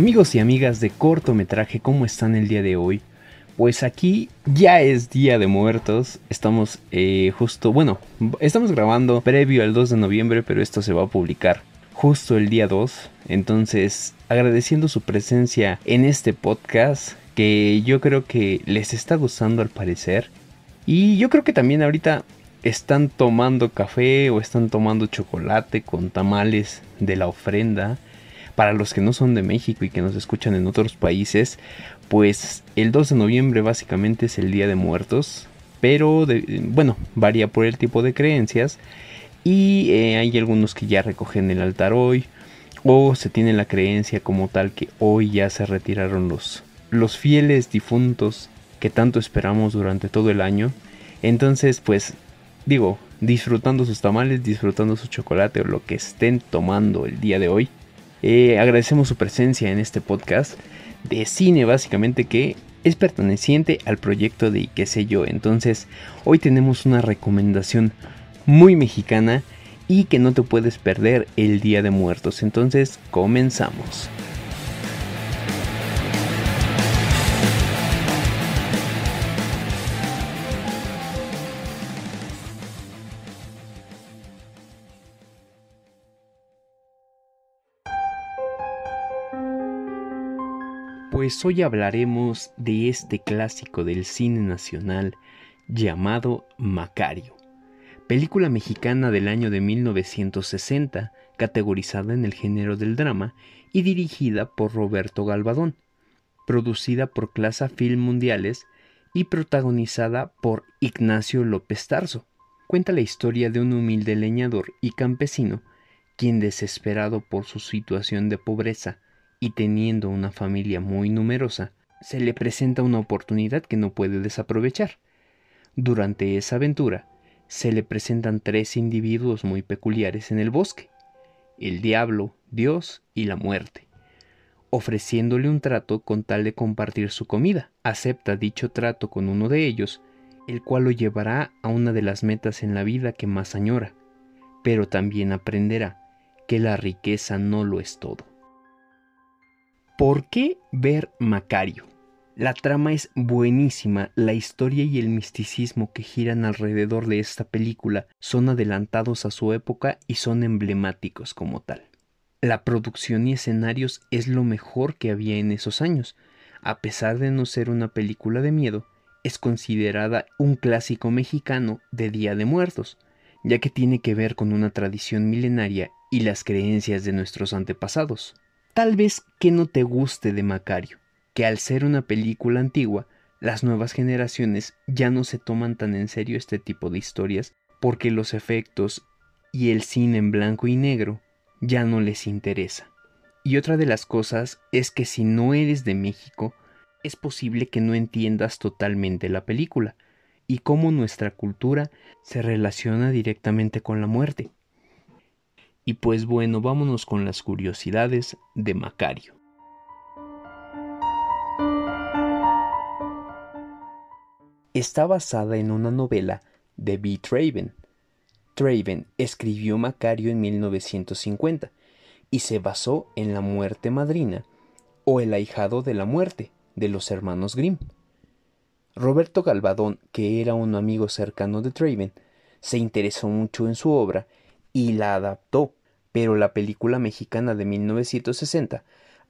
Amigos y amigas de cortometraje, ¿cómo están el día de hoy? Pues aquí ya es Día de Muertos, estamos eh, justo, bueno, estamos grabando previo al 2 de noviembre, pero esto se va a publicar justo el día 2, entonces agradeciendo su presencia en este podcast que yo creo que les está gustando al parecer. Y yo creo que también ahorita están tomando café o están tomando chocolate con tamales de la ofrenda para los que no son de México y que nos escuchan en otros países, pues el 2 de noviembre básicamente es el Día de Muertos, pero bueno, varía por el tipo de creencias y eh, hay algunos que ya recogen el altar hoy o se tiene la creencia como tal que hoy ya se retiraron los, los fieles difuntos que tanto esperamos durante todo el año. Entonces, pues digo, disfrutando sus tamales, disfrutando su chocolate o lo que estén tomando el día de hoy. Eh, agradecemos su presencia en este podcast de cine básicamente que es perteneciente al proyecto de qué sé yo. Entonces hoy tenemos una recomendación muy mexicana y que no te puedes perder el Día de Muertos. Entonces comenzamos. Pues hoy hablaremos de este clásico del cine nacional llamado Macario, película mexicana del año de 1960, categorizada en el género del drama y dirigida por Roberto Galvadón, producida por Clasa Film Mundiales y protagonizada por Ignacio López Tarso. Cuenta la historia de un humilde leñador y campesino, quien desesperado por su situación de pobreza, y teniendo una familia muy numerosa, se le presenta una oportunidad que no puede desaprovechar. Durante esa aventura, se le presentan tres individuos muy peculiares en el bosque, el diablo, Dios y la muerte. Ofreciéndole un trato con tal de compartir su comida, acepta dicho trato con uno de ellos, el cual lo llevará a una de las metas en la vida que más añora, pero también aprenderá que la riqueza no lo es todo. ¿Por qué ver Macario? La trama es buenísima, la historia y el misticismo que giran alrededor de esta película son adelantados a su época y son emblemáticos como tal. La producción y escenarios es lo mejor que había en esos años. A pesar de no ser una película de miedo, es considerada un clásico mexicano de Día de Muertos, ya que tiene que ver con una tradición milenaria y las creencias de nuestros antepasados. Tal vez que no te guste de Macario, que al ser una película antigua, las nuevas generaciones ya no se toman tan en serio este tipo de historias porque los efectos y el cine en blanco y negro ya no les interesa. Y otra de las cosas es que si no eres de México, es posible que no entiendas totalmente la película y cómo nuestra cultura se relaciona directamente con la muerte. Y pues bueno, vámonos con las curiosidades de Macario. Está basada en una novela de B. Traven. Traven escribió Macario en 1950 y se basó en La muerte madrina o El ahijado de la muerte de los hermanos Grimm. Roberto Galvadón, que era un amigo cercano de Traven, se interesó mucho en su obra y la adaptó pero la película mexicana de 1960,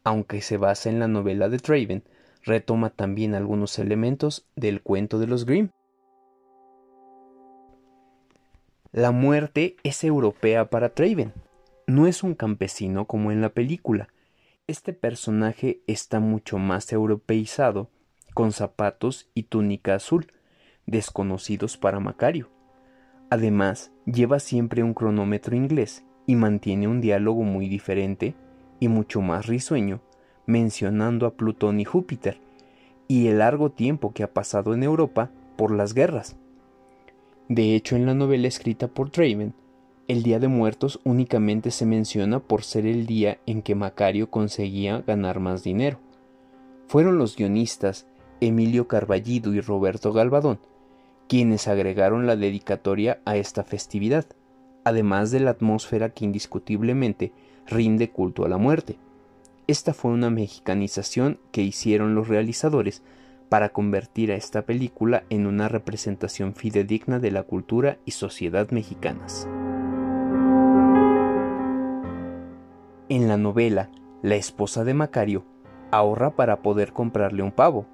aunque se basa en la novela de Traven, retoma también algunos elementos del cuento de los Grimm. La muerte es europea para Traven. No es un campesino como en la película. Este personaje está mucho más europeizado, con zapatos y túnica azul, desconocidos para Macario. Además, lleva siempre un cronómetro inglés y mantiene un diálogo muy diferente y mucho más risueño, mencionando a Plutón y Júpiter, y el largo tiempo que ha pasado en Europa por las guerras. De hecho, en la novela escrita por Traven, el Día de Muertos únicamente se menciona por ser el día en que Macario conseguía ganar más dinero. Fueron los guionistas Emilio Carballido y Roberto Galvadón quienes agregaron la dedicatoria a esta festividad además de la atmósfera que indiscutiblemente rinde culto a la muerte. Esta fue una mexicanización que hicieron los realizadores para convertir a esta película en una representación fidedigna de la cultura y sociedad mexicanas. En la novela, la esposa de Macario ahorra para poder comprarle un pavo.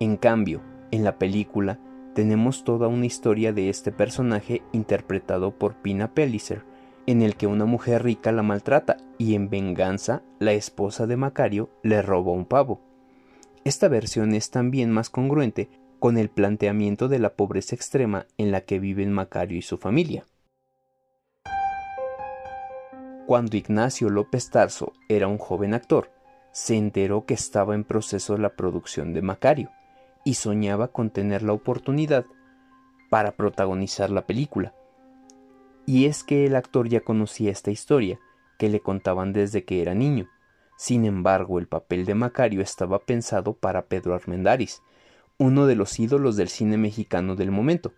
En cambio, en la película tenemos toda una historia de este personaje interpretado por Pina Pellicer, en el que una mujer rica la maltrata y en venganza la esposa de Macario le roba un pavo. Esta versión es también más congruente con el planteamiento de la pobreza extrema en la que viven Macario y su familia. Cuando Ignacio López Tarso era un joven actor, se enteró que estaba en proceso la producción de Macario y soñaba con tener la oportunidad para protagonizar la película. Y es que el actor ya conocía esta historia, que le contaban desde que era niño, sin embargo, el papel de Macario estaba pensado para Pedro Armendáriz, uno de los ídolos del cine mexicano del momento,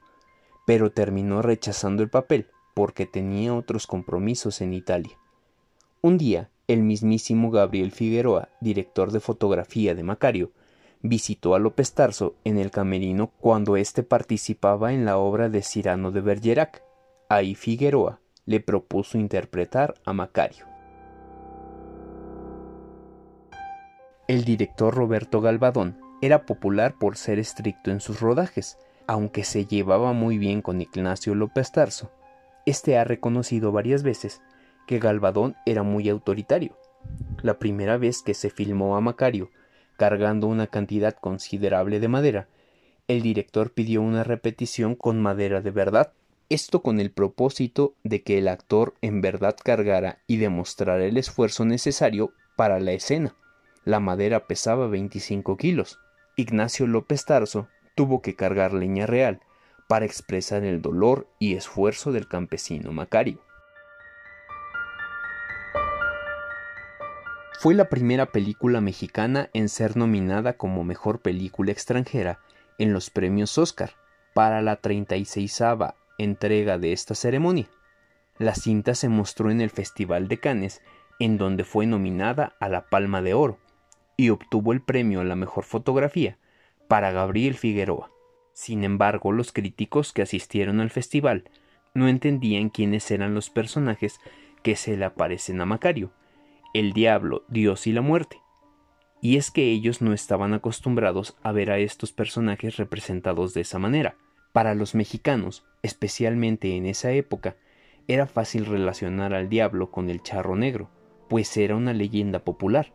pero terminó rechazando el papel porque tenía otros compromisos en Italia. Un día, el mismísimo Gabriel Figueroa, director de fotografía de Macario, visitó a López Tarso en el camerino cuando éste participaba en la obra de Cirano de Bergerac. Ahí Figueroa le propuso interpretar a Macario. El director Roberto Galvadón era popular por ser estricto en sus rodajes, aunque se llevaba muy bien con Ignacio López Tarso. Este ha reconocido varias veces que Galvadón era muy autoritario. La primera vez que se filmó a Macario cargando una cantidad considerable de madera, el director pidió una repetición con madera de verdad, esto con el propósito de que el actor en verdad cargara y demostrara el esfuerzo necesario para la escena. La madera pesaba 25 kilos. Ignacio López Tarso tuvo que cargar leña real para expresar el dolor y esfuerzo del campesino Macario. Fue la primera película mexicana en ser nominada como mejor película extranjera en los premios Oscar para la 36 entrega de esta ceremonia. La cinta se mostró en el Festival de Cannes, en donde fue nominada a la Palma de Oro, y obtuvo el premio a la mejor fotografía para Gabriel Figueroa. Sin embargo, los críticos que asistieron al festival no entendían quiénes eran los personajes que se le aparecen a Macario, el diablo, Dios y la muerte. Y es que ellos no estaban acostumbrados a ver a estos personajes representados de esa manera. Para los mexicanos, especialmente en esa época, era fácil relacionar al diablo con el charro negro, pues era una leyenda popular,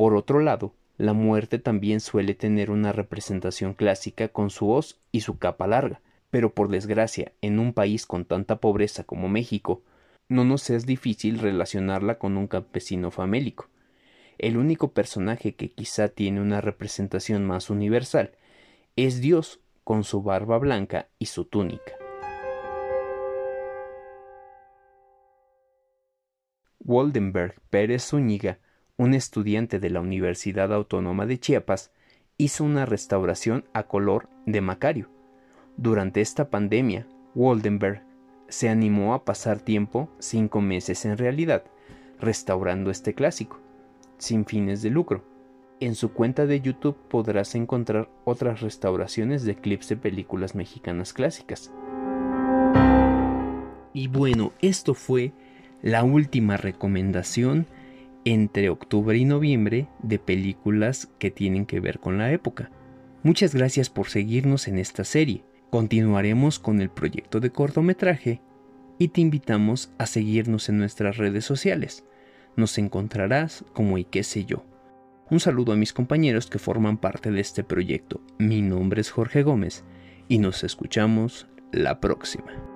por otro lado, la muerte también suele tener una representación clásica con su hoz y su capa larga, pero por desgracia, en un país con tanta pobreza como México, no nos es difícil relacionarla con un campesino famélico. El único personaje que quizá tiene una representación más universal es Dios con su barba blanca y su túnica. Waldenberg Pérez Zúñiga un estudiante de la Universidad Autónoma de Chiapas, hizo una restauración a color de Macario. Durante esta pandemia, Waldenberg se animó a pasar tiempo, cinco meses en realidad, restaurando este clásico, sin fines de lucro. En su cuenta de YouTube podrás encontrar otras restauraciones de clips de películas mexicanas clásicas. Y bueno, esto fue la última recomendación entre octubre y noviembre de películas que tienen que ver con la época. Muchas gracias por seguirnos en esta serie. Continuaremos con el proyecto de cortometraje y te invitamos a seguirnos en nuestras redes sociales. Nos encontrarás como y qué sé yo. Un saludo a mis compañeros que forman parte de este proyecto. Mi nombre es Jorge Gómez y nos escuchamos la próxima.